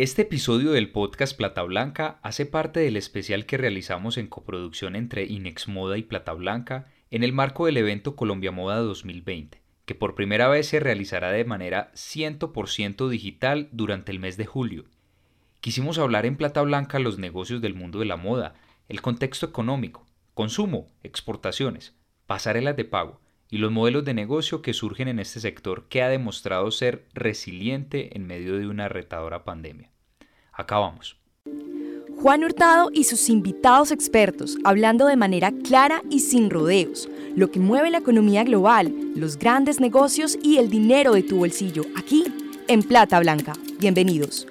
Este episodio del podcast Plata Blanca hace parte del especial que realizamos en coproducción entre Inex Moda y Plata Blanca en el marco del evento Colombia Moda 2020, que por primera vez se realizará de manera 100% digital durante el mes de julio. Quisimos hablar en Plata Blanca los negocios del mundo de la moda, el contexto económico, consumo, exportaciones, pasarelas de pago y los modelos de negocio que surgen en este sector que ha demostrado ser resiliente en medio de una retadora pandemia. Acá vamos. Juan Hurtado y sus invitados expertos hablando de manera clara y sin rodeos, lo que mueve la economía global, los grandes negocios y el dinero de tu bolsillo, aquí en Plata Blanca. Bienvenidos.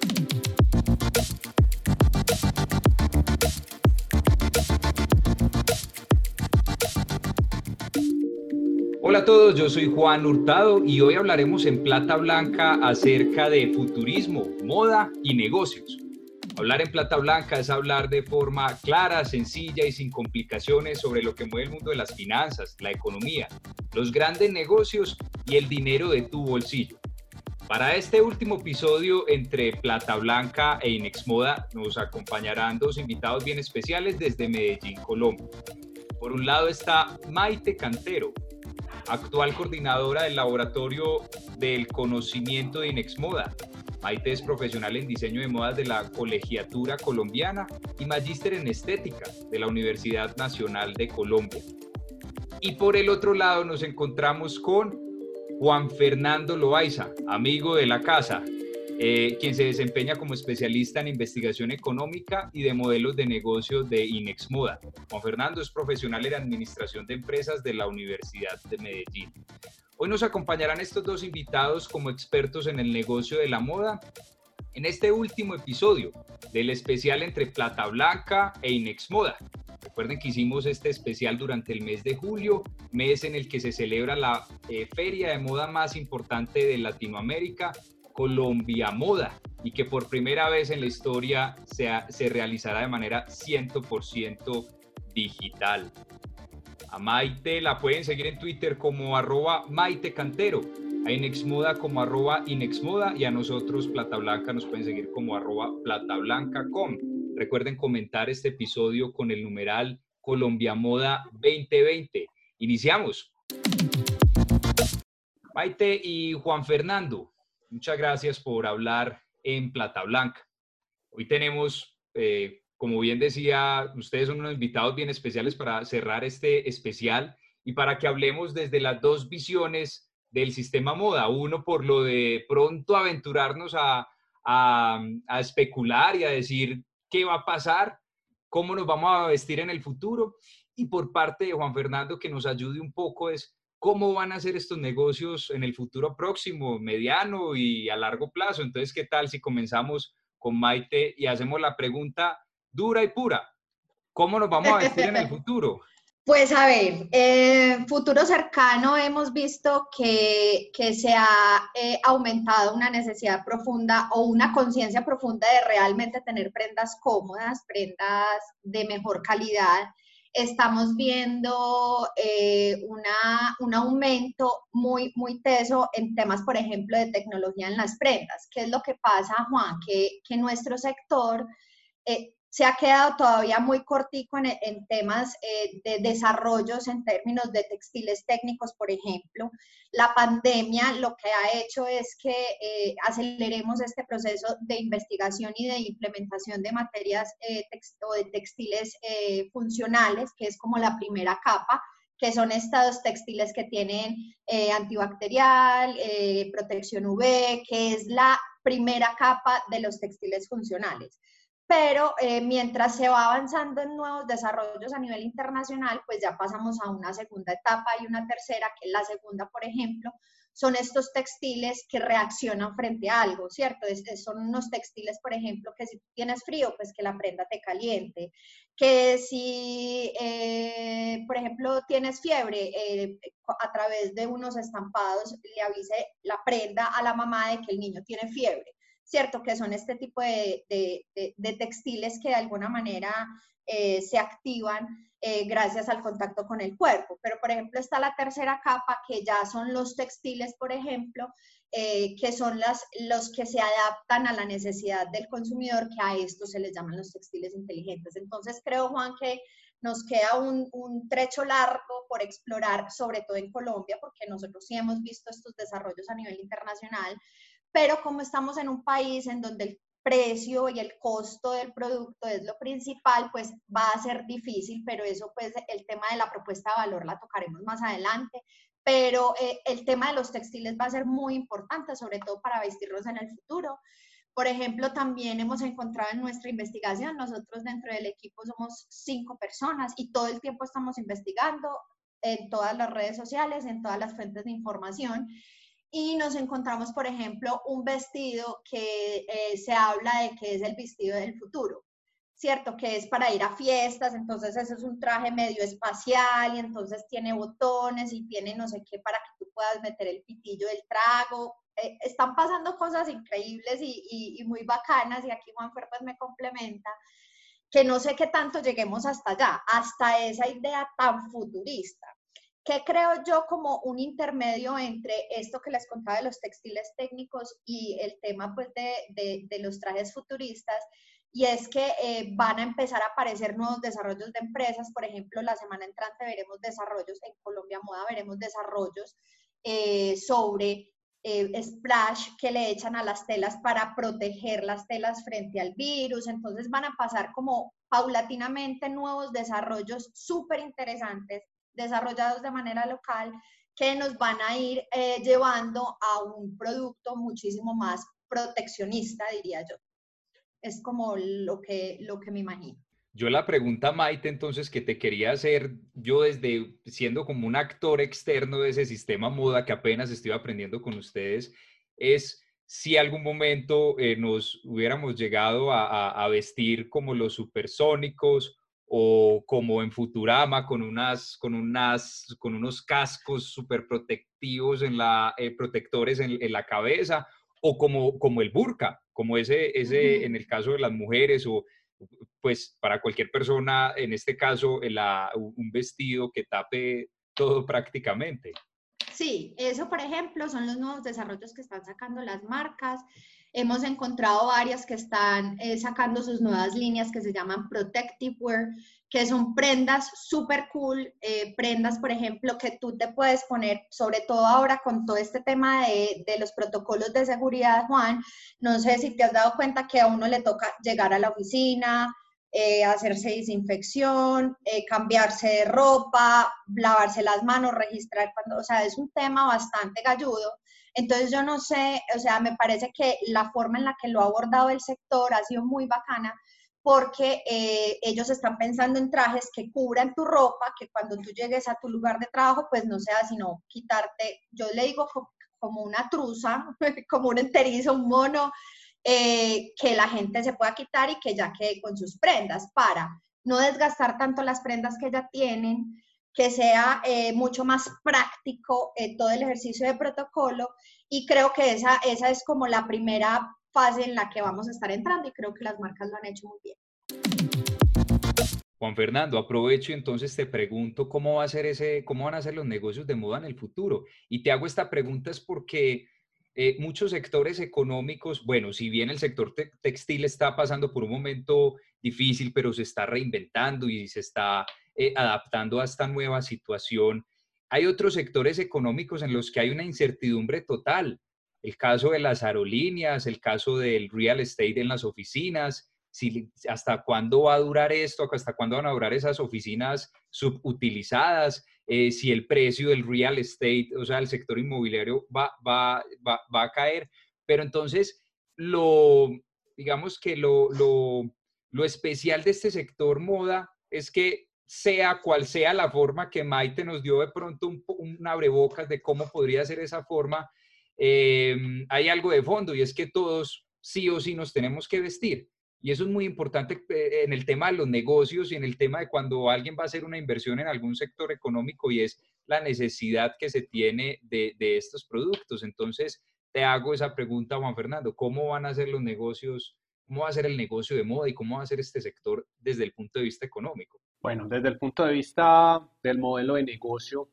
Hola a todos, yo soy Juan Hurtado y hoy hablaremos en Plata Blanca acerca de futurismo, moda y negocios. Hablar en Plata Blanca es hablar de forma clara, sencilla y sin complicaciones sobre lo que mueve el mundo de las finanzas, la economía, los grandes negocios y el dinero de tu bolsillo. Para este último episodio entre Plata Blanca e Inex Moda nos acompañarán dos invitados bien especiales desde Medellín, Colombia. Por un lado está Maite Cantero, actual coordinadora del Laboratorio del Conocimiento de Inexmoda. Maite es profesional en diseño de modas de la Colegiatura Colombiana y magíster en estética de la Universidad Nacional de Colombia. Y por el otro lado nos encontramos con Juan Fernando Loaiza, amigo de la casa, eh, quien se desempeña como especialista en investigación económica y de modelos de negocio de Inex Moda. Juan Fernando es profesional en administración de empresas de la Universidad de Medellín. Hoy nos acompañarán estos dos invitados como expertos en el negocio de la moda en este último episodio del especial entre Plata Blanca e Inex Moda. Recuerden que hicimos este especial durante el mes de julio, mes en el que se celebra la eh, feria de moda más importante de Latinoamérica Colombia Moda y que por primera vez en la historia se, se realizará de manera 100% digital. A Maite la pueden seguir en Twitter como arroba Maite Cantero, a Inexmoda como arroba Inexmoda y a nosotros Plata Blanca nos pueden seguir como arroba platablanca.com. Recuerden comentar este episodio con el numeral Colombia Moda 2020. Iniciamos. Maite y Juan Fernando, Muchas gracias por hablar en Plata Blanca. Hoy tenemos, eh, como bien decía, ustedes son unos invitados bien especiales para cerrar este especial y para que hablemos desde las dos visiones del sistema moda. Uno por lo de pronto aventurarnos a, especular y a decir qué va a pasar, cómo nos vamos a vestir en el futuro. Y por parte de Juan Fernando, que nos ayude un poco es cómo van a ser estos negocios en el futuro próximo, mediano y a largo plazo. Entonces, ¿qué tal si comenzamos con Maite y hacemos la pregunta dura y pura? ¿Cómo nos vamos a vestir en el futuro? Pues a ver, en futuro cercano hemos visto que, que se ha eh, aumentado una necesidad profunda o una conciencia profunda de realmente tener prendas cómodas, prendas de mejor calidad estamos viendo eh, una, un aumento muy, muy teso en temas, por ejemplo, de tecnología en las prendas. ¿Qué es lo que pasa, Juan? Que, que nuestro sector eh, se ha quedado todavía muy cortico en, temas eh, de desarrollos en términos de textiles técnicos, por ejemplo. La pandemia lo que ha hecho es que eh, aceleremos este proceso de investigación y de implementación de materias eh, o de textiles funcionales, que es como la primera capa que son estos textiles que tienen antibacterial, protección UV, que es la primera capa de los textiles funcionales pero eh, mientras se va avanzando en nuevos desarrollos a nivel internacional, pues ya pasamos a una segunda etapa y una tercera, que es la segunda, por ejemplo, son estos textiles que reaccionan frente a algo, ¿cierto? son unos textiles, por ejemplo, que si tienes frío, pues que la prenda te caliente, que si, eh, por ejemplo, tienes fiebre, eh, a través de unos estampados le avise la prenda a la mamá de que el niño tiene fiebre. ¿Cierto? Que son este tipo de, textiles que de alguna manera eh, se activan eh, gracias al contacto con el cuerpo. Pero, por ejemplo, está la tercera capa, que ya son los textiles, por ejemplo, eh, que son las, los que se adaptan a la necesidad del consumidor, que a esto se les llaman los textiles inteligentes. Entonces creo, Juan, que nos queda un, un, trecho largo por explorar, sobre todo en Colombia, porque nosotros sí hemos visto estos desarrollos a nivel internacional, pero como estamos en un país en donde el precio y el costo del producto es lo principal, pues va a ser difícil, pero eso pues el tema de la propuesta de valor la tocaremos más adelante, pero eh, el tema de los textiles va a ser muy importante, sobre todo para vestirlos en el futuro. Por ejemplo, también hemos encontrado en nuestra investigación, nosotros dentro del equipo somos cinco personas y todo el tiempo estamos investigando en todas las redes sociales, en todas las fuentes de información y nos encontramos, por ejemplo, un vestido que eh, se habla de que es el vestido del futuro, ¿cierto? Que es para ir a fiestas, entonces ese es un traje medio espacial y entonces tiene botones y tiene no sé qué para que tú puedas meter el pitillo del trago. Eh, están pasando cosas increíbles y, muy bacanas y aquí Juan pues me complementa que no sé qué tanto lleguemos hasta allá, hasta esa idea tan futurista. ¿Qué creo yo como un intermedio entre esto que les contaba de los textiles técnicos y el tema pues de, de, los trajes futuristas? Y es que eh, van a empezar a aparecer nuevos desarrollos de empresas. Por ejemplo, la semana entrante veremos desarrollos, en Colombia Moda veremos desarrollos eh, sobre eh, splash que le echan a las telas para proteger las telas frente al virus. Entonces van a pasar como paulatinamente nuevos desarrollos súper interesantes desarrollados de manera local que nos van a ir eh, llevando a un producto muchísimo más proteccionista, diría yo. Es como lo que, lo que me imagino. Yo la pregunta, Maite, entonces, que te quería hacer, yo desde siendo como un actor externo de ese sistema moda que apenas estoy aprendiendo con ustedes, es si algún momento eh, nos hubiéramos llegado a, a, vestir como los supersónicos o como en Futurama con, unas, con, unas, con unos cascos súper protectivos en la, eh, protectores en, la cabeza, o como, como el burka, como ese, ese en el caso de las mujeres, o pues para cualquier persona, en este caso, un vestido que tape todo prácticamente. Sí, eso por ejemplo son los nuevos desarrollos que están sacando las marcas. Hemos encontrado varias que están eh, sacando sus nuevas líneas que se llaman Protective Wear, que son prendas súper cool, eh, prendas, por ejemplo, que tú te puedes poner, sobre todo ahora con todo este tema de, de, los protocolos de seguridad, Juan, no sé si te has dado cuenta que a uno le toca llegar a la oficina, eh, hacerse desinfección, cambiarse de ropa, lavarse las manos, registrar cuando, o sea, es un tema bastante galludo. Entonces yo no sé, o sea, me parece que la forma en la que lo ha abordado el sector ha sido muy bacana porque eh, ellos están pensando en trajes que cubran tu ropa, que cuando tú llegues a tu lugar de trabajo, pues no sea sino quitarte, yo le digo como una truza, como un enterizo, un mono, eh, que la gente se pueda quitar y que ya quede con sus prendas para no desgastar tanto las prendas que ya tienen, que sea eh, mucho más práctico eh, todo el ejercicio de protocolo y creo que esa, esa es como la primera fase en la que vamos a estar entrando y creo que las marcas lo han hecho muy bien. Juan Fernando, aprovecho y entonces te pregunto cómo va a ser ese, cómo van a ser los negocios de moda en el futuro. Y te hago esta pregunta es porque eh, muchos sectores económicos, bueno, si bien el sector textil está pasando por un momento difícil, pero se está reinventando y se está eh, adaptando a esta nueva situación. Hay otros sectores económicos en los que hay una incertidumbre total. El caso de las aerolíneas, el caso del real estate en las oficinas, si, hasta cuándo va a durar esto, hasta cuándo van a durar esas oficinas subutilizadas, eh, si el precio del real estate, o sea, el sector inmobiliario va, va, va, va a caer. Pero entonces, lo, digamos que lo, lo, lo especial de este sector moda es que sea cual sea la forma que Maite nos dio de pronto un, un abrebocas de cómo podría ser esa forma, em, hay algo de fondo y es que todos sí o sí nos tenemos que vestir. Y eso es muy importante eh, en el tema de los negocios y en el tema de cuando alguien va a hacer una inversión en algún sector económico y es la necesidad que se tiene de, de estos productos. Entonces, te hago esa pregunta, Juan Fernando, ¿cómo van a ser los negocios? ¿Cómo va a ser el negocio de moda y cómo va a ser este sector desde el punto de vista económico? Bueno, desde el punto de vista del modelo de negocio,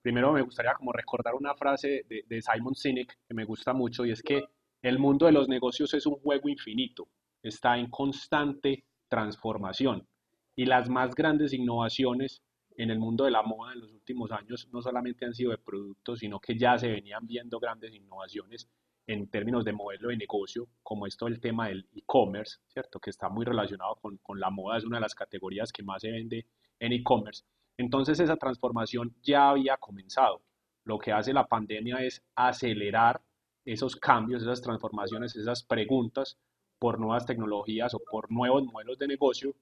primero me gustaría como recordar una frase de, de Simon Sinek que me gusta mucho y es que el mundo de los negocios es un juego infinito, está en constante transformación y las más grandes innovaciones en el mundo de la moda en los últimos años no solamente han sido de productos, sino que ya se venían viendo grandes innovaciones en términos de modelo de negocio, como esto el tema del e-commerce, ¿cierto? Que está muy relacionado con, con, la moda, es una de las categorías que más se vende en e-commerce. Entonces esa transformación ya había comenzado. Lo que hace la pandemia es acelerar esos cambios, esas transformaciones, esas preguntas por nuevas tecnologías o por nuevos modelos de negocio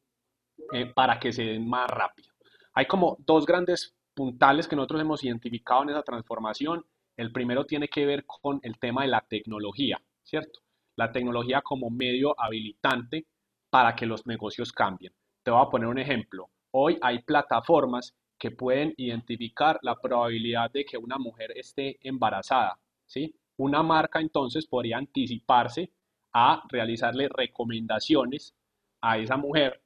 eh, para que se den más rápido. Hay como dos grandes puntales que nosotros hemos identificado en esa transformación. El primero tiene que ver con el tema de la tecnología, ¿cierto? La tecnología como medio habilitante para que los negocios cambien. Te voy a poner un ejemplo. Hoy hay plataformas que pueden identificar la probabilidad de que una mujer esté embarazada, ¿sí? Una marca entonces podría anticiparse a realizarle recomendaciones a esa mujer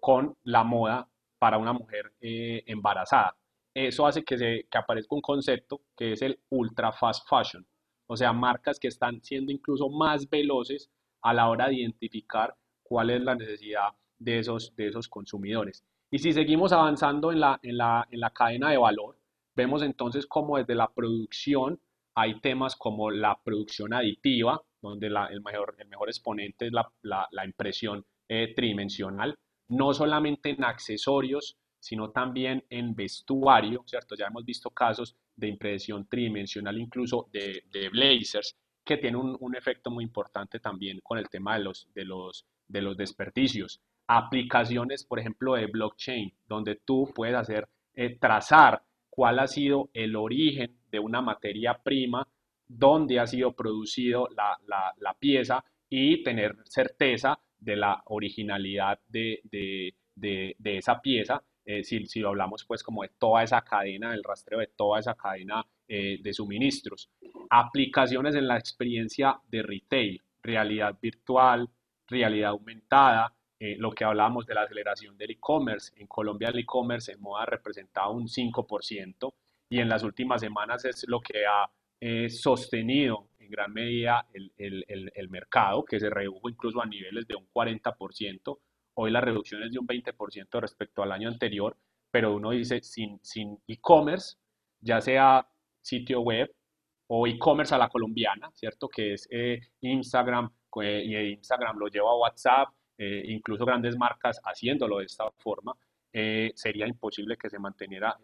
con la moda para una mujer eh, embarazada. Eso hace que, se, que aparezca un concepto que es el ultra fast fashion, o sea, marcas que están siendo incluso más veloces a la hora de identificar cuál es la necesidad de esos, de esos consumidores. Y si seguimos avanzando en la, en la, en la cadena de valor, vemos entonces cómo desde la producción hay temas como la producción aditiva, donde la, el, mejor, el mejor exponente es la, la impresión eh, tridimensional, no solamente en accesorios, sino también en vestuario, ¿cierto? Ya hemos visto casos de impresión tridimensional incluso de, de blazers, que tiene un, un, efecto muy importante también con el tema de los, de los, de los desperdicios. Aplicaciones, por ejemplo, de blockchain, donde tú puedes hacer, eh, trazar cuál ha sido el origen de una materia prima, dónde ha sido producido la, la, la pieza y tener certeza de la originalidad de, de, de, de esa pieza, eh, si, si, hablamos pues como de toda esa cadena, del rastreo de toda esa cadena eh, de suministros. Aplicaciones en la experiencia de retail, realidad virtual, realidad aumentada, eh, lo que hablábamos de la aceleración del e-commerce. En Colombia el e-commerce en moda ha representado un 5% y en las últimas semanas es lo que ha sostenido gran medida el, el, el, mercado, que se redujo incluso a niveles de un 40%. Hoy la reducción es de un 20% respecto al año anterior, pero uno dice, sin, sin e-commerce, ya sea sitio web o e-commerce a la colombiana, ¿cierto? Que es eh, Instagram, eh, y Instagram lo lleva a WhatsApp, eh, incluso grandes marcas haciéndolo de esta forma, eh, sería imposible que se mantuviera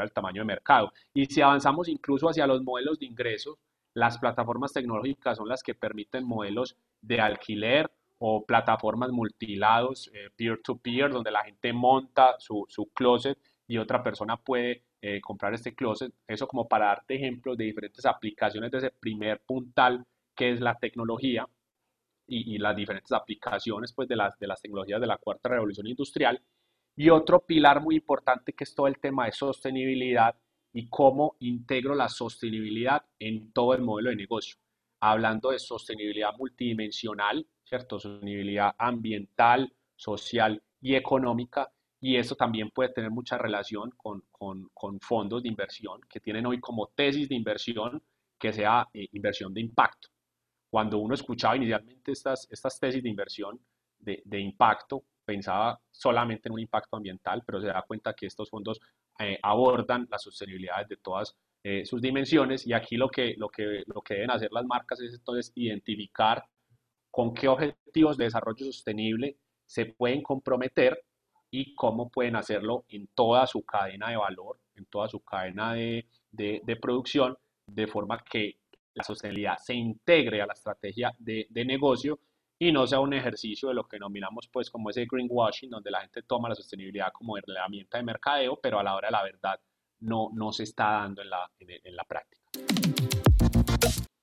el tamaño de mercado. Y si avanzamos incluso hacia los modelos de ingresos, las plataformas tecnológicas son las que permiten modelos de alquiler o plataformas multilados, eh, peer-to-peer, donde la gente monta su, su, closet y otra persona puede eh, comprar este closet. Eso como para darte ejemplos de diferentes aplicaciones de ese primer puntal que es la tecnología y, y las diferentes aplicaciones pues, de, las, de las tecnologías de la cuarta revolución industrial. Y otro pilar muy importante que es todo el tema de sostenibilidad y cómo integro la sostenibilidad en todo el modelo de negocio. Hablando de sostenibilidad multidimensional, ¿cierto? Sostenibilidad ambiental, social y económica. Y eso también puede tener mucha relación con, con, con fondos de inversión que tienen hoy como tesis de inversión que sea eh, inversión de impacto. Cuando uno escuchaba inicialmente estas, estas tesis de inversión de, de impacto, pensaba solamente en un impacto ambiental, pero se da cuenta que estos fondos eh, abordan las sostenibilidades de todas eh, sus dimensiones y aquí lo que, lo, que, lo que deben hacer las marcas es entonces identificar con qué objetivos de desarrollo sostenible se pueden comprometer y cómo pueden hacerlo en toda su cadena de valor, en toda su cadena de, de, producción, de forma que la sostenibilidad se integre a la estrategia de, de negocio y no sea un ejercicio de lo que denominamos pues como ese greenwashing, donde la gente toma la sostenibilidad como herramienta de mercadeo, pero a la hora de la verdad no, no se está dando en la, en la práctica.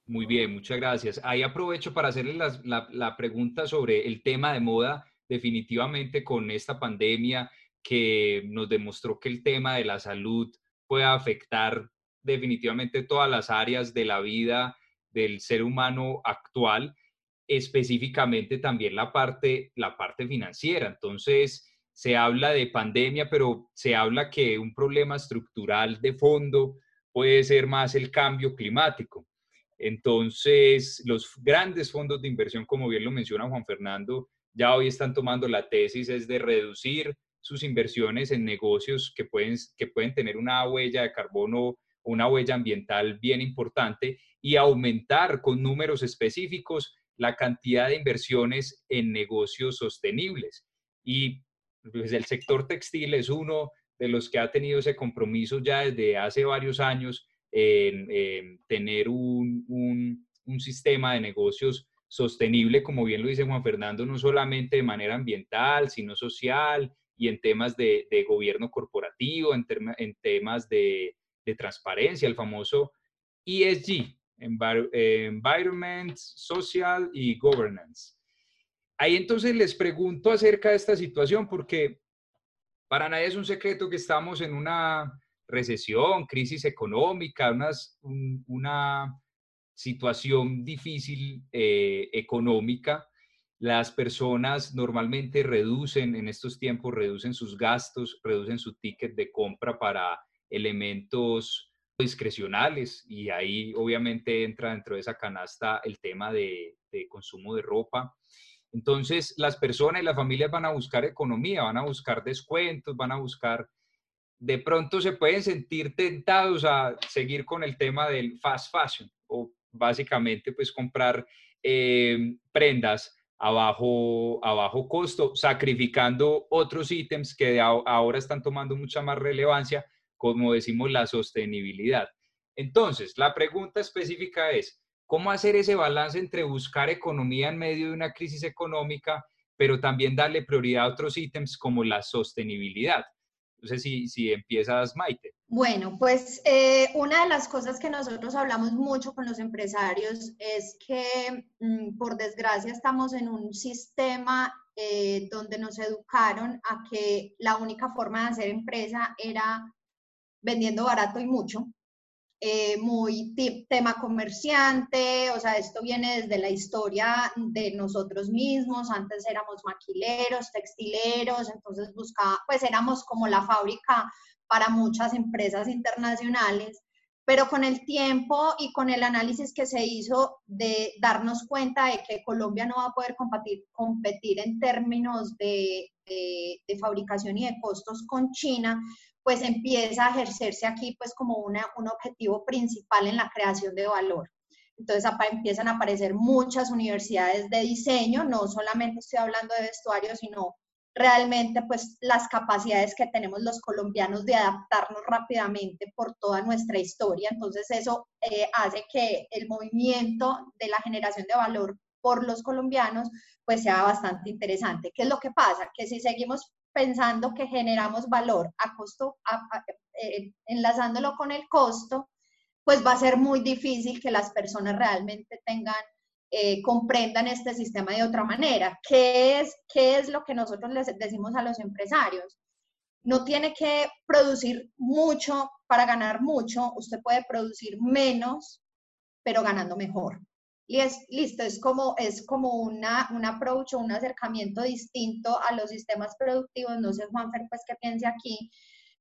Muy bien, muchas gracias. Ahí aprovecho para hacerle la, pregunta sobre el tema de moda, definitivamente con esta pandemia que nos demostró que el tema de la salud puede afectar definitivamente todas las áreas de la vida del ser humano actual específicamente también la parte, la parte financiera. Entonces, se habla de pandemia, pero se habla que un problema estructural de fondo puede ser más el cambio climático. Entonces, los grandes fondos de inversión, como bien lo menciona Juan Fernando, ya hoy están tomando la tesis es de reducir sus inversiones en negocios que pueden, que pueden tener una huella de carbono, una huella ambiental bien importante y aumentar con números específicos la cantidad de inversiones en negocios sostenibles. Y pues, el sector textil es uno de los que ha tenido ese compromiso ya desde hace varios años tener un, un, sistema de negocios sostenible, como bien lo dice Juan Fernando, no solamente de manera ambiental, sino social y en temas de, de gobierno corporativo, en, en temas de, de, transparencia, el famoso ESG, Environment, Social y Governance. Ahí entonces les pregunto acerca de esta situación porque para nadie es un secreto que estamos en una recesión, crisis económica, una situación difícil eh, económica. Las personas normalmente reducen en estos tiempos, reducen sus gastos, reducen su ticket de compra para elementos discrecionales y ahí obviamente entra dentro de esa canasta el tema de consumo de ropa. Entonces, las personas y las familias van a buscar economía, van a buscar descuentos, van a buscar, de pronto se pueden sentir tentados a seguir con el tema del fast fashion o básicamente pues comprar eh, prendas a bajo, a bajo costo, sacrificando otros ítems que ahora están tomando mucha más relevancia, como decimos la sostenibilidad. Entonces, la pregunta específica es, cómo hacer ese balance entre buscar economía en medio de una crisis económica, pero también darle prioridad a otros ítems como la sostenibilidad. No sé si, si empiezas, Maite. Bueno, pues eh, una de las cosas que nosotros hablamos mucho con los empresarios es que, mm, por desgracia, estamos en un sistema eh, donde nos educaron a que la única forma de hacer empresa era vendiendo barato y mucho, eh, muy tema comerciante, o sea, esto viene desde la historia de nosotros mismos, antes éramos maquileros, textileros, entonces buscaba, pues éramos como la fábrica para muchas empresas internacionales, pero con el tiempo y con el análisis que se hizo de darnos cuenta de que Colombia no va a poder competir, competir en términos de, de fabricación y de costos con China, pues empieza a ejercerse aquí pues como una, un objetivo principal en la creación de valor. Entonces empiezan a aparecer muchas universidades de diseño, no solamente estoy hablando de vestuario, sino realmente pues las capacidades que tenemos los colombianos de adaptarnos rápidamente por toda nuestra historia. Entonces eso eh, hace que el movimiento de la generación de valor por los colombianos pues sea bastante interesante. ¿Qué es lo que pasa? Que si seguimos pensando que generamos valor a costo, eh, enlazándolo con el costo, pues va a ser muy difícil que las personas realmente tengan, eh, comprendan este sistema de otra manera. ¿Qué es, ¿Qué es lo que nosotros les decimos a los empresarios? No tiene que producir mucho para ganar mucho, usted puede producir menos, pero ganando mejor. Y es, listo, es como, es como una, un approach o un acercamiento distinto a los sistemas productivos. No sé, Juanfer, pues, qué piense aquí,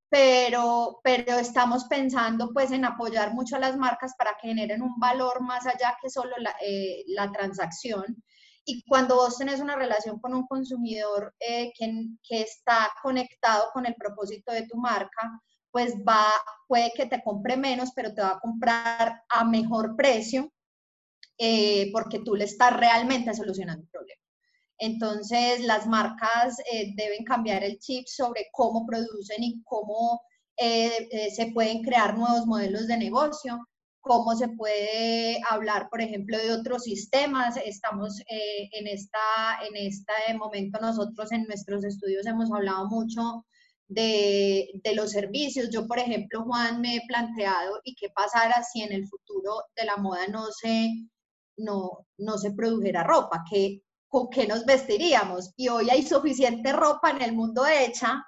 pero, pero estamos pensando, pues, en apoyar mucho a las marcas para que generen un valor más allá que solo la, eh, la transacción. Y cuando vos tenés una relación con un consumidor eh, que, que está conectado con el propósito de tu marca, pues va, puede que te compre menos, pero te va a comprar a mejor precio eh, porque tú le estás realmente solucionando un problema. Entonces, las marcas eh, deben cambiar el chip sobre cómo producen y cómo eh, se pueden crear nuevos modelos de negocio, cómo se puede hablar, por ejemplo, de otros sistemas. Estamos en, esta, en este momento, nosotros en nuestros estudios hemos hablado mucho de, de, los servicios. Yo, por ejemplo, Juan, me he planteado y qué pasara si en el futuro de la moda no se no, no se produjera ropa, que, ¿con qué nos vestiríamos? Y hoy hay suficiente ropa en el mundo hecha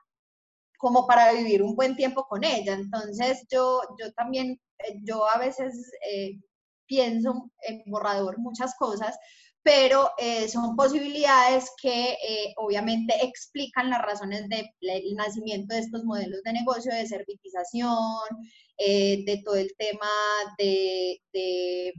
como para vivir un buen tiempo con ella. Entonces yo, yo también, eh, yo a veces eh, pienso en borrador muchas cosas, pero eh, son posibilidades que obviamente explican las razones del nacimiento de estos modelos de negocio, de servitización, de todo el tema de, de,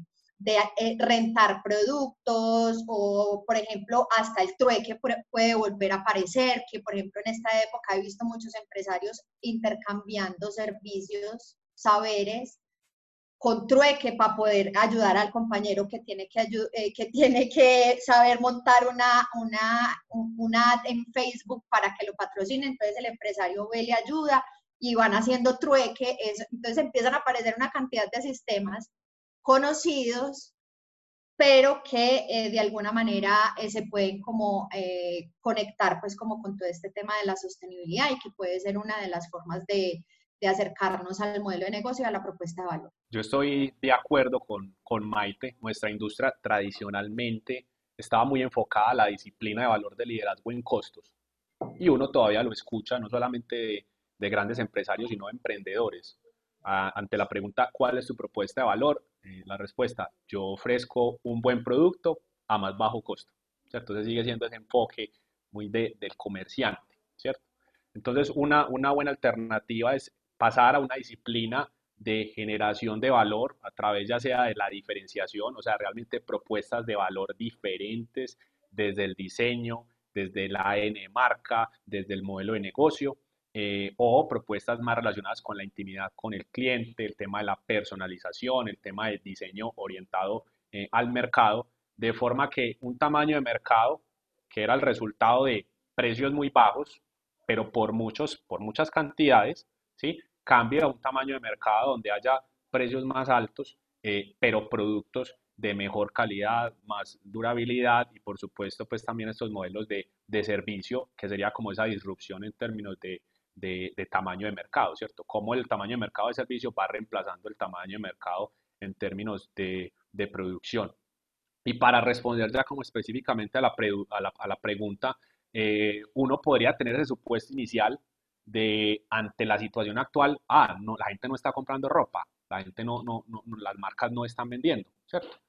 rentar productos o, por ejemplo, hasta el trueque puede volver a aparecer, que por ejemplo en esta época he visto muchos empresarios intercambiando servicios, saberes con trueque para poder ayudar al compañero que tiene que, eh, que, tiene que saber montar una, una, una ad en Facebook para que lo patrocine, entonces el empresario ve, le ayuda y van haciendo trueque, entonces empiezan a aparecer una cantidad de sistemas conocidos, pero que eh, de alguna manera eh, se pueden como conectar pues como con todo este tema de la sostenibilidad y que puede ser una de las formas de, de acercarnos al modelo de negocio y a la propuesta de valor. Yo estoy de acuerdo con, con Maite. Nuestra industria tradicionalmente estaba muy enfocada a la disciplina de valor de liderazgo en costos. Y uno todavía lo escucha, no solamente de, grandes empresarios, sino de emprendedores. ante la pregunta, ¿cuál es tu propuesta de valor? Eh, la respuesta, yo ofrezco un buen producto a más bajo costo. Entonces sigue siendo ese enfoque muy de, del comerciante, ¿cierto? Entonces, una, una buena alternativa es pasar a una disciplina de generación de valor a través ya sea de la diferenciación, o sea, realmente propuestas de valor diferentes desde el diseño, desde la AN marca, desde el modelo de negocio, eh, o propuestas más relacionadas con la intimidad con el cliente, el tema de la personalización, el tema del diseño orientado eh, al mercado, de forma que un tamaño de mercado que era el resultado de precios muy bajos, pero por, muchos, por muchas cantidades, ¿sí? cambie a un tamaño de mercado donde haya precios más altos, eh, pero productos de mejor calidad, más durabilidad y por supuesto pues también estos modelos de, de servicio que sería como esa disrupción en términos de, de, de, tamaño de mercado, ¿cierto? Cómo el tamaño de mercado de servicio va reemplazando el tamaño de mercado en términos de, de producción. Y para responder ya como específicamente a la, a la, a la pregunta, eh, uno podría tener ese supuesto inicial de ante la situación actual, ah, no, la gente no está comprando ropa, la gente no, no, no las marcas no están vendiendo, ¿cierto?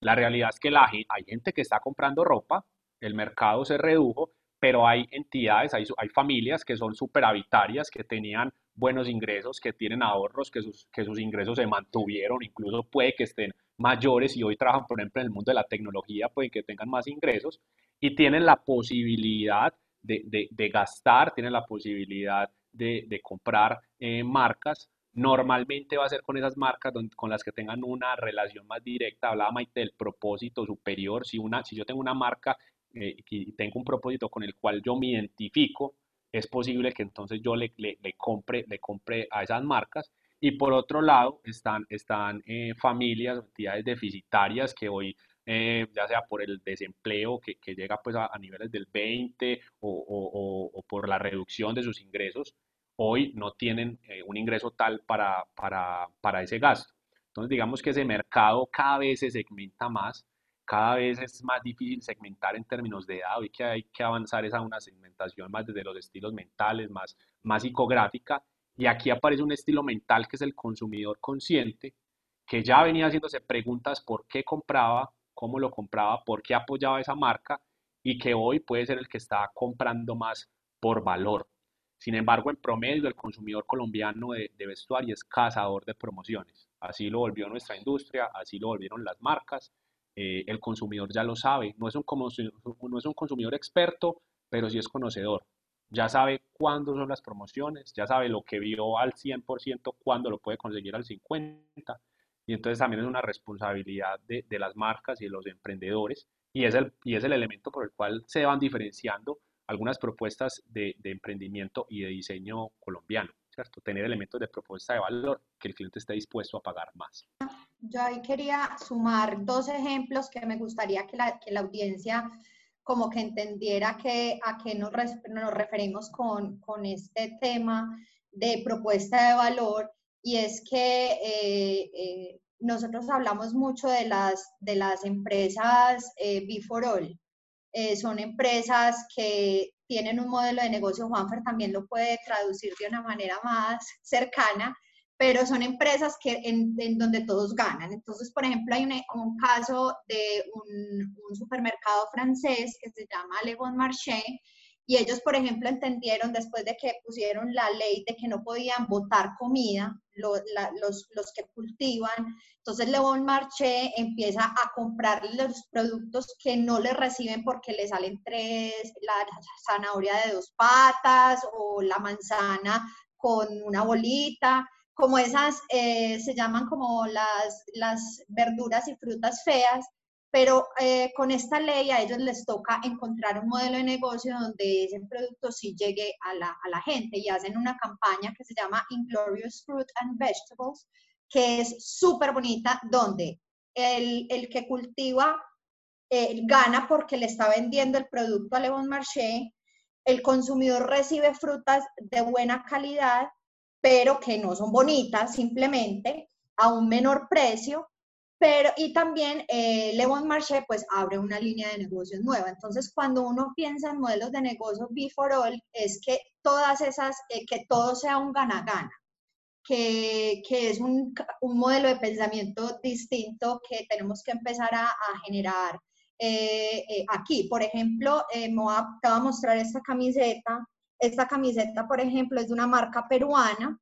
La realidad es que la, hay gente que está comprando ropa, el mercado se redujo, pero hay entidades, hay, hay familias que son superavitarias, que tenían buenos ingresos, que tienen ahorros, que sus, que sus ingresos se mantuvieron, incluso puede que estén mayores y hoy trabajan, por ejemplo, en el mundo de la tecnología, pueden que tengan más ingresos y tienen la posibilidad de, gastar, tienen la posibilidad de, comprar eh, marcas. Normalmente va a ser con esas marcas con las que tengan una relación más directa. Hablaba Maite del propósito superior. Si, una, si yo tengo una marca eh, y tengo un propósito con el cual yo me identifico, es posible que entonces yo le, le, compre, le compre a esas marcas. Y por otro lado, están, están eh, familias, entidades deficitarias que hoy eh, ya sea por el desempleo que, que llega pues a, niveles del 20 o, o, o, por la reducción de sus ingresos, hoy no tienen eh, un ingreso tal para, para, para ese gasto. Entonces digamos que ese mercado cada vez se segmenta más, cada vez es más difícil segmentar en términos de edad, hoy que hay que avanzar es a una segmentación más desde los estilos mentales, más, más psicográfica, y aquí aparece un estilo mental que es el consumidor consciente, que ya venía haciéndose preguntas por qué compraba, cómo lo compraba, por qué apoyaba esa marca y que hoy puede ser el que está comprando más por valor. Sin embargo, en promedio, el consumidor colombiano de, vestuario es cazador de promociones. Así lo volvió nuestra industria, así lo volvieron las marcas. Eh, el consumidor ya lo sabe, no es, un, no es un consumidor experto, pero sí es conocedor. Ya sabe cuándo son las promociones, ya sabe lo que vio al 100%, cuándo lo puede conseguir al 50%. Y entonces también es una responsabilidad de, de, las marcas y de los emprendedores y es, el, y es el elemento por el cual se van diferenciando algunas propuestas de, de emprendimiento y de diseño colombiano, ¿cierto? Tener elementos de propuesta de valor que el cliente esté dispuesto a pagar más. Yo ahí quería sumar dos ejemplos que me gustaría que la, que la audiencia como que entendiera que, a qué nos, nos referimos con, con este tema de propuesta de valor. Y es que eh, eh, nosotros hablamos mucho de las, de las empresas eh, All. Eh, son empresas que tienen un modelo de negocio, Juanfer también lo puede traducir de una manera más cercana, pero son empresas que en, donde todos ganan. Entonces, por ejemplo, hay un, caso de un, un, supermercado francés que se llama Le Bon Marché, y ellos, por ejemplo, entendieron después de que pusieron la ley de que no podían botar comida, los, los, que cultivan, entonces Le Bon Marché empieza a comprar los productos que no le reciben porque le salen tres, la zanahoria de dos patas o la manzana con una bolita, como esas eh, se llaman como las, las verduras y frutas feas, pero eh, con esta ley a ellos les toca encontrar un modelo de negocio donde ese producto sí llegue a la, a la gente y hacen una campaña que se llama Inglorious Fruit and Vegetables, que es súper bonita, donde el, el que cultiva eh, gana porque le está vendiendo el producto a Le Bon Marché, el consumidor recibe frutas de buena calidad, pero que no son bonitas simplemente, a un menor precio, pero, y también eh, Le Bon Marché pues abre una línea de negocios nueva. Entonces, cuando uno piensa en modelos de negocio before all, es que todas esas, eh, que todo sea un gana-gana, que, que, es un, un, modelo de pensamiento distinto que tenemos que empezar a, a generar eh, eh, aquí. Por ejemplo, te voy a mostrar esta camiseta. Esta camiseta, por ejemplo, es de una marca peruana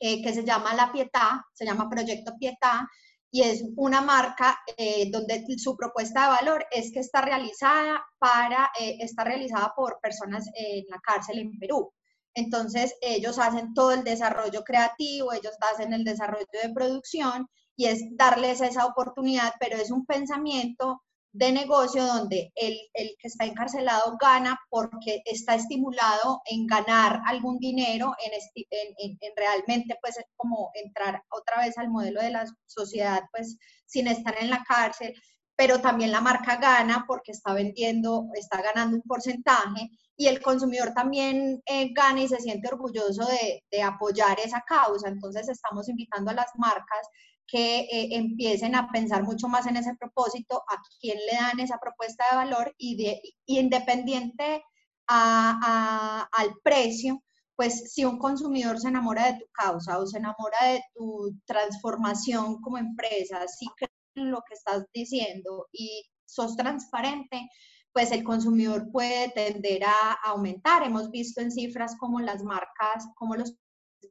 que se llama La Pietà, se llama Proyecto Pietà, y es una marca eh, donde su propuesta de valor es que está realizada para, eh, está realizada por personas en la cárcel en Perú. Entonces, ellos hacen todo el desarrollo creativo, ellos hacen el desarrollo de producción y es darles esa oportunidad, pero es un pensamiento de negocio donde el, el, que está encarcelado gana porque está estimulado en ganar algún dinero, en, en, en, realmente pues como entrar otra vez al modelo de la sociedad pues sin estar en la cárcel, pero también la marca gana porque está vendiendo, está ganando un porcentaje y el consumidor también eh, gana y se siente orgulloso de, de apoyar esa causa. Entonces estamos invitando a las marcas que eh, empiecen a pensar mucho más en ese propósito, a quién le dan esa propuesta de valor y, de, independiente al precio, pues si un consumidor se enamora de tu causa o se enamora de tu transformación como empresa, si crees en lo que estás diciendo y sos transparente, pues el consumidor puede tender a aumentar. Hemos visto en cifras como las marcas, como los,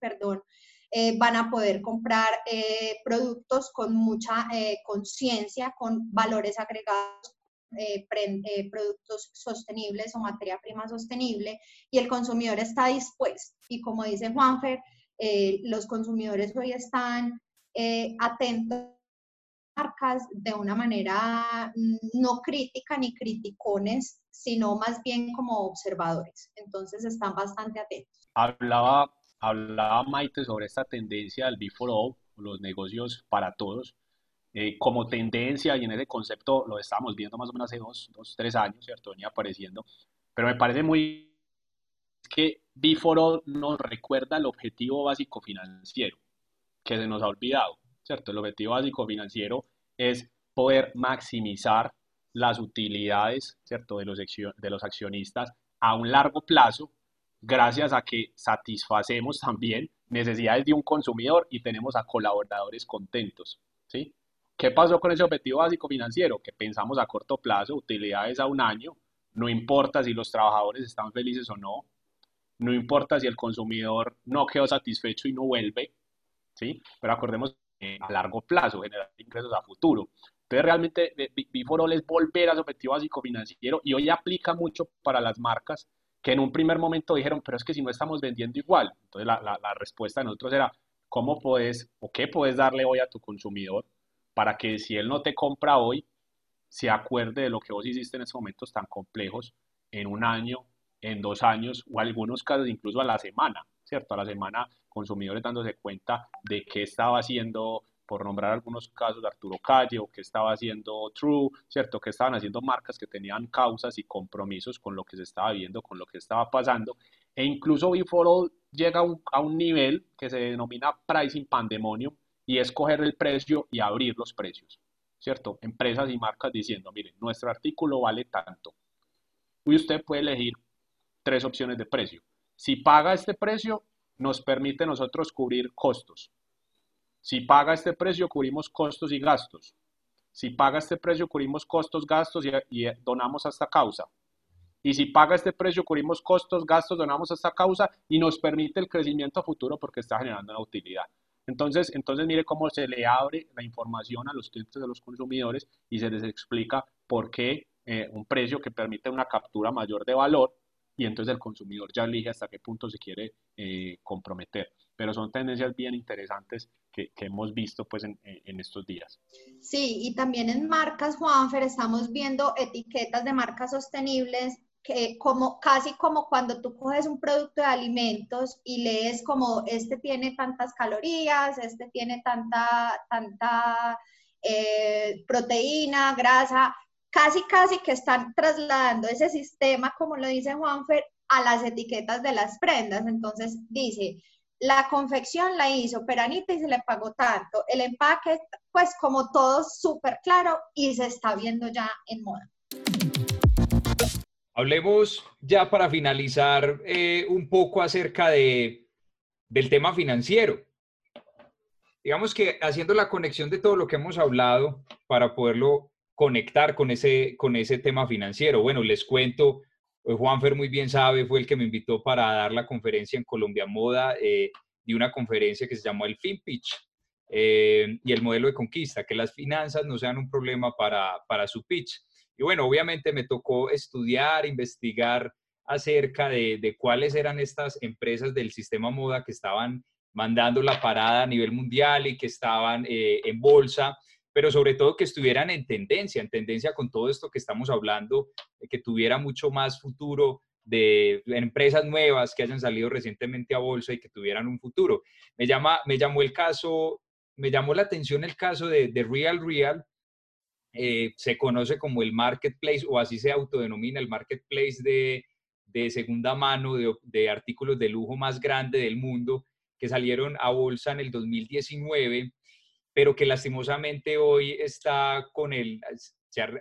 perdón, eh, van a poder comprar eh, productos con mucha eh, conciencia, con valores agregados, productos sostenibles o materia prima sostenible, y el consumidor está dispuesto. Y como dice Juanfer, los consumidores hoy están atentos a marcas de una manera no crítica ni criticones, sino más bien como observadores. Entonces están bastante atentos. Hablaba hablaba Maite sobre esta tendencia del before all, los negocios para todos, eh, como tendencia y en ese concepto lo estamos viendo más o menos hace dos, dos tres años, ¿cierto? Venía apareciendo, pero me parece muy que before all nos recuerda el objetivo básico financiero, que se nos ha olvidado, ¿cierto? El objetivo básico financiero es poder maximizar las utilidades, ¿cierto? De los, de los accionistas a un largo plazo gracias a que satisfacemos también necesidades de un consumidor y tenemos a colaboradores contentos. ¿sí? ¿Qué pasó con ese objetivo básico financiero? Que pensamos a corto plazo, utilidades a un año, no importa si los trabajadores están felices o no, no importa si el consumidor no quedó satisfecho y no vuelve, ¿sí? pero acordemos a largo plazo, generar ingresos a futuro. Entonces, realmente, Before es volver a ese objetivo básico financiero y hoy aplica mucho para las marcas que en un primer momento dijeron, pero es que si no estamos vendiendo igual. Entonces la, la, respuesta de nosotros era, ¿cómo puedes o qué puedes darle hoy a tu consumidor para que si él no te compra hoy, se acuerde de lo que vos hiciste en esos momentos tan complejos en un año, en dos años o algunos casos incluso a la semana, ¿cierto? A la semana consumidores dándose cuenta de qué estaba haciendo por nombrar algunos casos Arturo Calle o que estaba haciendo True, ¿cierto? Que estaban haciendo marcas que tenían causas y compromisos con lo que se estaba viendo, con lo que estaba pasando. E incluso Before llega a un, nivel que se denomina pricing pandemonium y es coger el precio y abrir los precios, ¿cierto? Empresas y marcas diciendo, miren, nuestro artículo vale tanto. Y usted puede elegir tres opciones de precio. Si paga este precio, nos permite nosotros cubrir costos. Si paga este precio, cubrimos costos y gastos. Si paga este precio, cubrimos costos, gastos y, donamos a esta causa. Y si paga este precio, cubrimos costos, gastos, donamos a esta causa y nos permite el crecimiento futuro porque está generando una utilidad. Entonces, entonces mire cómo se le abre la información a los clientes de los consumidores y se les explica por qué eh, un precio que permite una captura mayor de valor y entonces el consumidor ya elige hasta qué punto se quiere eh, comprometer. Pero son tendencias bien interesantes que, hemos visto pues en, estos días. Sí, y también en marcas, Juanfer, estamos viendo etiquetas de marcas sostenibles que como casi como cuando tú coges un producto de alimentos y lees como este tiene tantas calorías, este tiene tanta, tanta eh, proteína, grasa, casi, casi que están trasladando ese sistema, como lo dice Juanfer, a las etiquetas de las prendas. Entonces dice, la confección la hizo Peranita y se le pagó tanto. El empaque, pues como todo súper claro y se está viendo ya en moda. Hablemos ya para finalizar eh, un poco acerca de, del tema financiero. Digamos que haciendo la conexión de todo lo que hemos hablado para poderlo conectar con ese, con ese tema financiero. Bueno, les cuento, eh, Juanfer muy bien sabe, fue el que me invitó para dar la conferencia en Colombia Moda, eh, de una conferencia que se llamó el FinPitch eh, y el modelo de conquista, que las finanzas no sean un problema para, para su pitch. Y bueno, obviamente me tocó estudiar, investigar acerca de, de, cuáles eran estas empresas del sistema moda que estaban mandando la parada a nivel mundial y que estaban en bolsa pero sobre todo que estuvieran en tendencia, en tendencia con todo esto que estamos hablando, que tuviera mucho más futuro de empresas nuevas que hayan salido recientemente a bolsa y que tuvieran un futuro. Me, llama, me llamó el caso, me llamó la atención el caso de, de Real Real, eh, se conoce como el marketplace o así se autodenomina el marketplace de, de segunda mano de, de, artículos de lujo más grande del mundo que salieron a bolsa en el 2019 pero que lastimosamente hoy está con el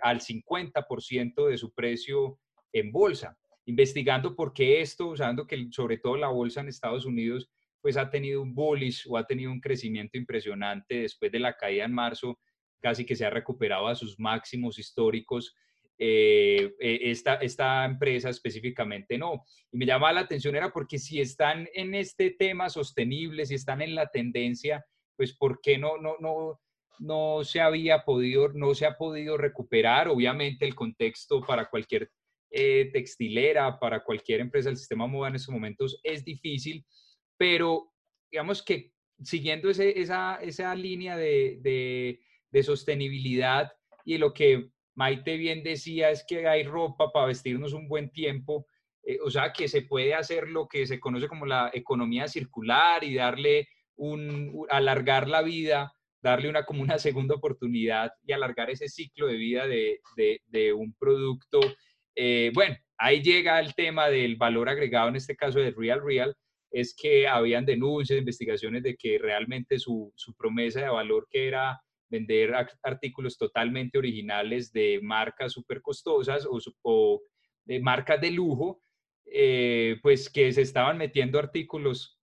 al 50% de su precio en bolsa. Investigando por qué esto, usando que sobre todo la bolsa en Estados Unidos pues ha tenido un bullish o ha tenido un crecimiento impresionante después de la caída en marzo, casi que se ha recuperado a sus máximos históricos. Eh, eh, esta, esta empresa específicamente no. Y me llama la atención era porque si están en este tema sostenible, si están en la tendencia, pues ¿por qué no, no, no, no se había podido, no se ha podido recuperar? Obviamente el contexto para cualquier eh, textilera, para cualquier empresa del sistema moda en estos momentos es difícil, pero digamos que siguiendo esa, esa línea de, de, de sostenibilidad y lo que Maite bien decía es que hay ropa para vestirnos un buen tiempo, eh, o sea, que se puede hacer lo que se conoce como la economía circular y darle alargar la vida, darle una como una segunda oportunidad y alargar ese ciclo de vida de, de, un producto. Eh, bueno, ahí llega el tema del valor agregado, en este caso de Real Real, es que habían denuncias, investigaciones de que realmente su, su promesa de valor que era vender artículos totalmente originales de marcas súper costosas o, o, de marcas de lujo, eh, pues que se estaban metiendo artículos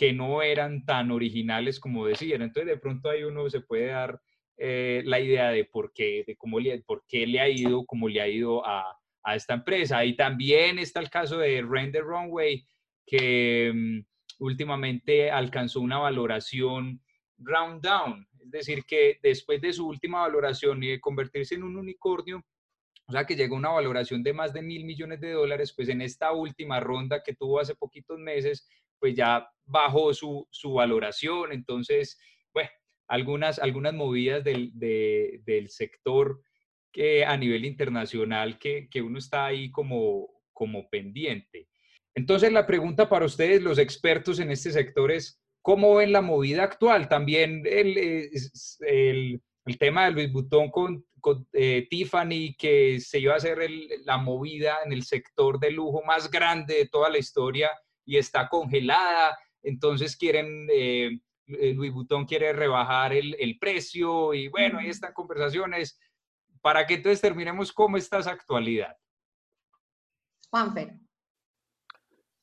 que no eran tan originales como decían. Entonces, de pronto ahí uno se puede dar eh, la idea de por qué, de cómo le, por qué le ha ido, cómo le ha ido a, a esta empresa. Y también está el caso de Render Runway, que mm, últimamente alcanzó una valoración round down, es decir, que después de su última valoración y de convertirse en un unicornio, o sea que llegó a una valoración de más de mil millones de dólares, pues en esta última ronda que tuvo hace poquitos meses, pues ya bajó su, su valoración. Entonces, bueno, algunas, algunas movidas del, del sector que a nivel internacional que, que, uno está ahí como, como pendiente. Entonces, la pregunta para ustedes, los expertos en este sector, es, ¿cómo ven la movida actual? También el, el, el tema de Luis Butón con, con eh, Tiffany, que se iba a hacer la movida en el sector de lujo más grande de toda la historia y está congelada, entonces quieren, eh, eh, Louis Vuitton quiere rebajar el, el, precio y bueno, ahí están conversaciones para que entonces terminemos cómo está esa actualidad. Juanfer.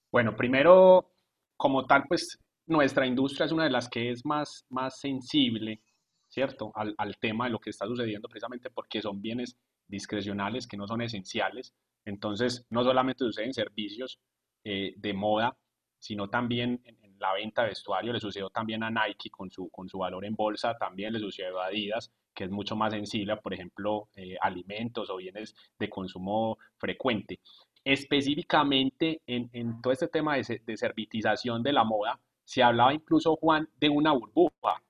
Bueno, primero como tal, pues nuestra industria es una de las que es más, más sensible, ¿cierto? Al, al tema de lo que está sucediendo precisamente porque son bienes discrecionales que no son esenciales. Entonces, no solamente suceden servicios eh, de moda, sino también en, la venta de vestuario. Le sucedió también a Nike con su, con su valor en bolsa, también le sucedió a Adidas, que es mucho más sensible por ejemplo, eh, alimentos o bienes de consumo frecuente. Específicamente en, en todo este tema de, de servitización de la moda, se hablaba incluso, Juan, de una burbuja.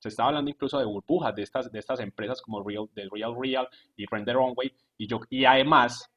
Se estaba hablando incluso de burbujas de estas, de estas empresas como Real, de Real Real y the Runway. Y, yo, y además,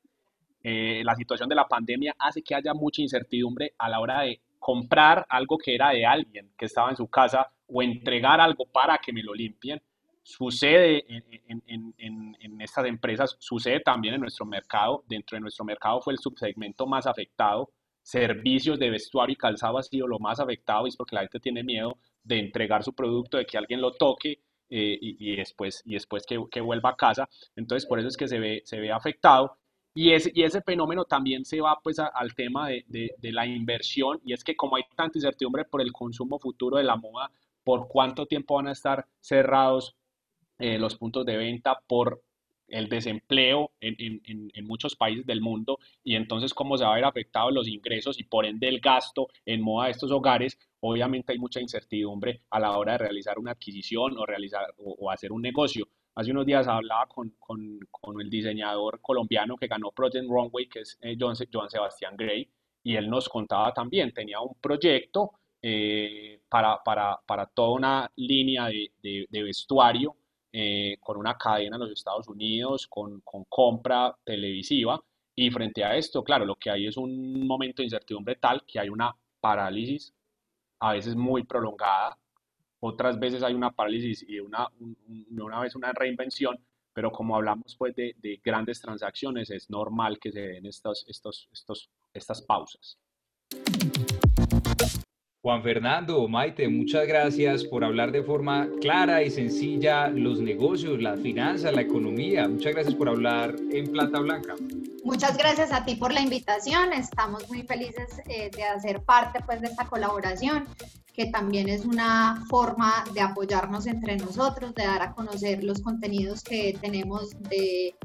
eh, la situación de la pandemia hace que haya mucha incertidumbre a la hora de comprar algo que era de alguien que estaba en su casa o entregar algo para que me lo limpien. Sucede en, estas empresas, sucede también en nuestro mercado. Dentro de nuestro mercado fue el subsegmento más afectado. Servicios de vestuario y calzado ha sido lo más afectado es porque la gente tiene miedo de entregar su producto, de que alguien lo toque eh, y, y, después, y después que, que, vuelva a casa. Entonces, por eso es que se ve, se ve afectado. Y ese, y ese fenómeno también se va pues al tema de, de, la inversión y es que como hay tanta incertidumbre por el consumo futuro de la moda, por cuánto tiempo van a estar cerrados eh, los puntos de venta, por el desempleo en, en, muchos países del mundo y entonces cómo se va a ver afectado los ingresos y por ende el gasto en moda de estos hogares, obviamente hay mucha incertidumbre a la hora de realizar una adquisición o, realizar, o hacer un negocio. Hace unos días hablaba con, con, con, el diseñador colombiano que ganó Project Runway, que es eh, John, John Sebastián Gray, y él nos contaba también, tenía un proyecto eh, para, para, para, toda una línea de, de, de vestuario eh, con una cadena en los Estados Unidos, con, con compra televisiva, y frente a esto, claro, lo que hay es un momento de incertidumbre tal que hay una parálisis, a veces muy prolongada, otras veces hay una parálisis y una, una vez una reinvención, pero como hablamos pues de, de, grandes transacciones, es normal que se den estos, estos, estos, estas pausas. Juan Fernando, Maite, muchas gracias por hablar de forma clara y sencilla los negocios, las finanzas, la economía. Muchas gracias por hablar en Plata Blanca. Muchas gracias a ti por la invitación. Estamos muy felices eh, de hacer parte pues, de esta colaboración que también es una forma de apoyarnos entre nosotros, de dar a conocer los contenidos que tenemos de,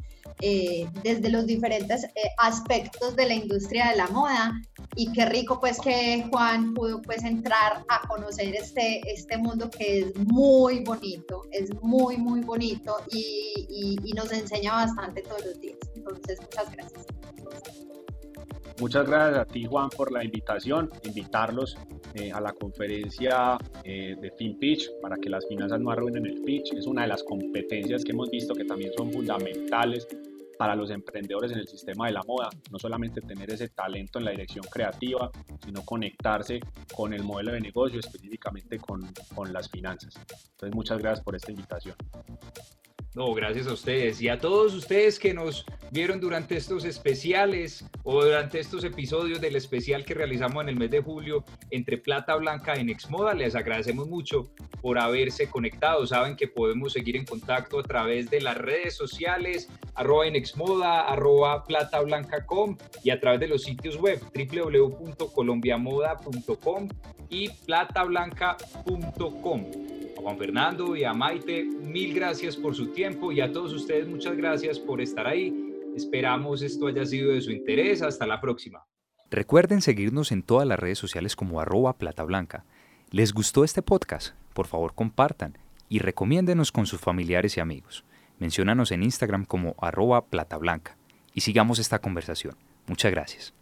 eh, desde los diferentes eh, aspectos de la industria de la moda. Y qué rico pues que Juan pudo pues entrar a conocer este, este mundo que es muy bonito, es muy, muy bonito y, y, y nos enseña bastante todos los días. Entonces, muchas gracias. Muchas gracias a ti, Juan, por la invitación, invitarlos eh, a la conferencia eh, de FinPitch para que las finanzas no arruinen el pitch. Es una de las competencias que hemos visto que también son fundamentales para los emprendedores en el sistema de la moda, no solamente tener ese talento en la dirección creativa, sino conectarse con el modelo de negocio, específicamente con, con las finanzas. Entonces, muchas gracias por esta invitación. No, gracias a ustedes y a todos ustedes que nos vieron durante estos especiales o durante estos episodios del especial que realizamos en el mes de julio entre Plata Blanca en Exmoda. Les agradecemos mucho por haberse conectado. Saben que podemos seguir en contacto a través de las redes sociales, arroba en Exmoda, arroba platablanca.com y a través de los sitios web www.colombiamoda.com y platablanca.com. Juan Fernando y a Maite, mil gracias por su tiempo y a todos ustedes muchas gracias por estar ahí. Esperamos esto haya sido de su interés. Hasta la próxima. Recuerden seguirnos en todas las redes sociales como arroba plata. ¿Les gustó este podcast? Por favor compartan y recomiéndenos con sus familiares y amigos. Menciónanos en Instagram como arroba plata y sigamos esta conversación. Muchas gracias.